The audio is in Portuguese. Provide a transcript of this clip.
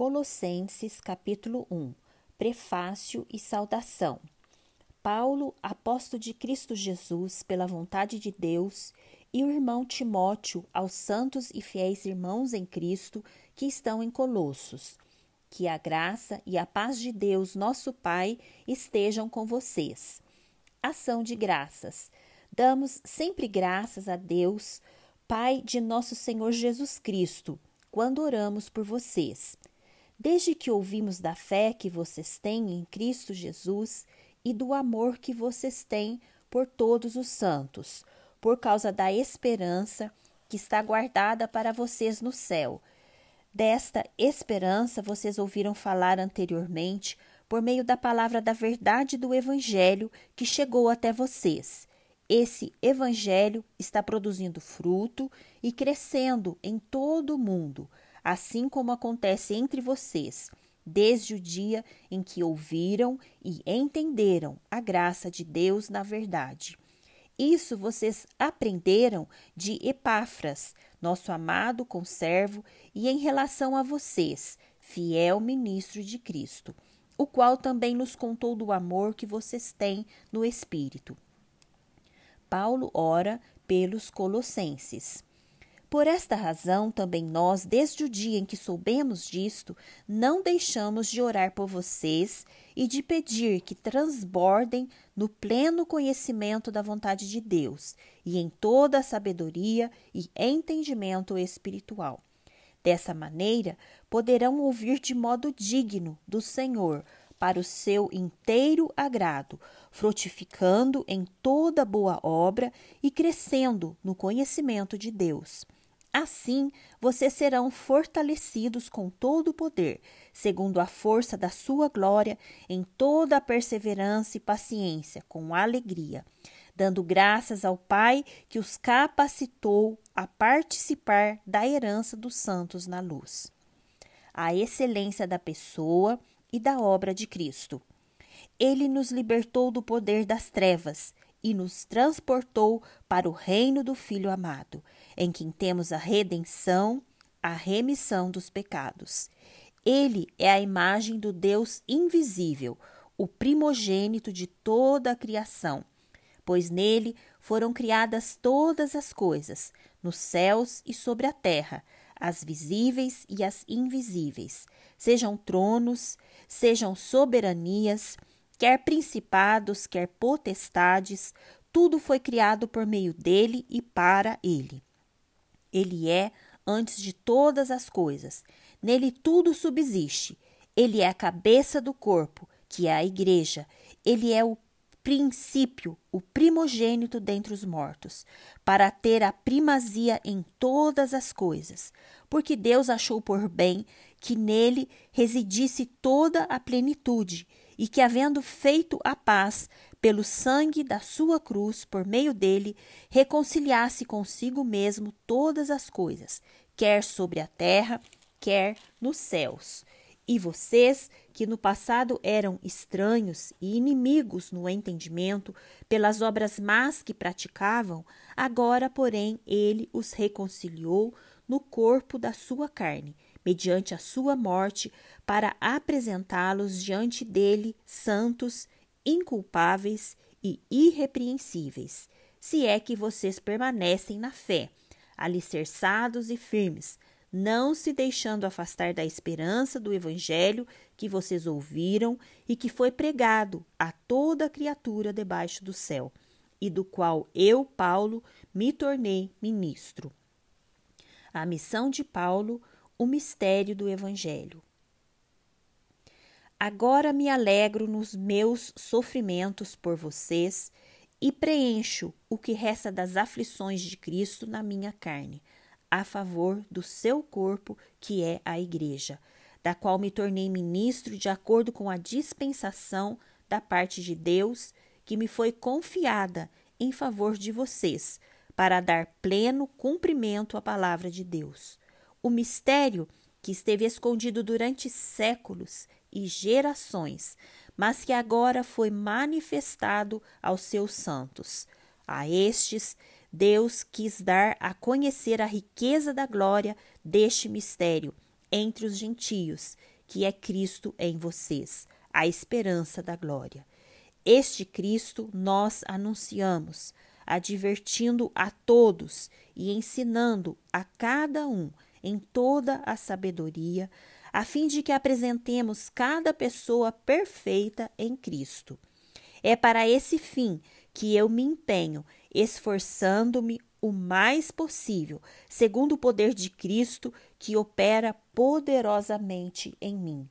Colossenses capítulo 1 Prefácio e saudação. Paulo, apóstolo de Cristo Jesus, pela vontade de Deus, e o irmão Timóteo, aos santos e fiéis irmãos em Cristo que estão em Colossos. Que a graça e a paz de Deus, nosso Pai, estejam com vocês. Ação de graças. Damos sempre graças a Deus, Pai de nosso Senhor Jesus Cristo, quando oramos por vocês. Desde que ouvimos da fé que vocês têm em Cristo Jesus e do amor que vocês têm por todos os santos, por causa da esperança que está guardada para vocês no céu. Desta esperança vocês ouviram falar anteriormente por meio da palavra da verdade do Evangelho que chegou até vocês. Esse Evangelho está produzindo fruto e crescendo em todo o mundo, assim como acontece entre vocês, desde o dia em que ouviram e entenderam a graça de Deus na verdade. Isso vocês aprenderam de Epáfras, nosso amado conservo, e em relação a vocês, fiel ministro de Cristo, o qual também nos contou do amor que vocês têm no Espírito. Paulo ora pelos Colossenses. Por esta razão, também nós, desde o dia em que soubemos disto, não deixamos de orar por vocês e de pedir que transbordem no pleno conhecimento da vontade de Deus e em toda a sabedoria e entendimento espiritual. Dessa maneira, poderão ouvir de modo digno do Senhor, para o seu inteiro agrado, frutificando em toda boa obra e crescendo no conhecimento de Deus. Assim, vocês serão fortalecidos com todo o poder, segundo a força da sua glória, em toda a perseverança e paciência, com alegria, dando graças ao Pai que os capacitou a participar da herança dos santos na luz. A excelência da pessoa e da obra de Cristo. Ele nos libertou do poder das trevas e nos transportou para o reino do Filho amado, em quem temos a redenção, a remissão dos pecados. Ele é a imagem do Deus invisível, o primogênito de toda a criação, pois nele foram criadas todas as coisas, nos céus e sobre a terra, as visíveis e as invisíveis, sejam tronos, sejam soberanias, quer principados, quer potestades, tudo foi criado por meio dele e para ele. Ele é antes de todas as coisas, nele tudo subsiste. Ele é a cabeça do corpo, que é a igreja. Ele é o princípio, o primogênito dentre os mortos, para ter a primazia em todas as coisas, porque Deus achou por bem que nele residisse toda a plenitude, e que, havendo feito a paz pelo sangue da sua cruz, por meio dele, reconciliasse consigo mesmo todas as coisas, quer sobre a terra, quer nos céus. E vocês, que no passado eram estranhos e inimigos no entendimento, pelas obras más que praticavam, agora, porém, ele os reconciliou no corpo da sua carne mediante a sua morte, para apresentá-los diante dele santos, inculpáveis e irrepreensíveis, se é que vocês permanecem na fé, alicerçados e firmes, não se deixando afastar da esperança do Evangelho que vocês ouviram e que foi pregado a toda criatura debaixo do céu, e do qual eu, Paulo, me tornei ministro. A missão de Paulo o mistério do Evangelho. Agora me alegro nos meus sofrimentos por vocês e preencho o que resta das aflições de Cristo na minha carne, a favor do seu corpo, que é a Igreja, da qual me tornei ministro de acordo com a dispensação da parte de Deus que me foi confiada em favor de vocês, para dar pleno cumprimento à palavra de Deus o mistério que esteve escondido durante séculos e gerações, mas que agora foi manifestado aos seus santos. A estes, Deus quis dar a conhecer a riqueza da glória deste mistério, entre os gentios, que é Cristo em vocês, a esperança da glória. Este Cristo nós anunciamos, advertindo a todos e ensinando a cada um em toda a sabedoria, a fim de que apresentemos cada pessoa perfeita em Cristo. É para esse fim que eu me empenho, esforçando-me o mais possível, segundo o poder de Cristo que opera poderosamente em mim.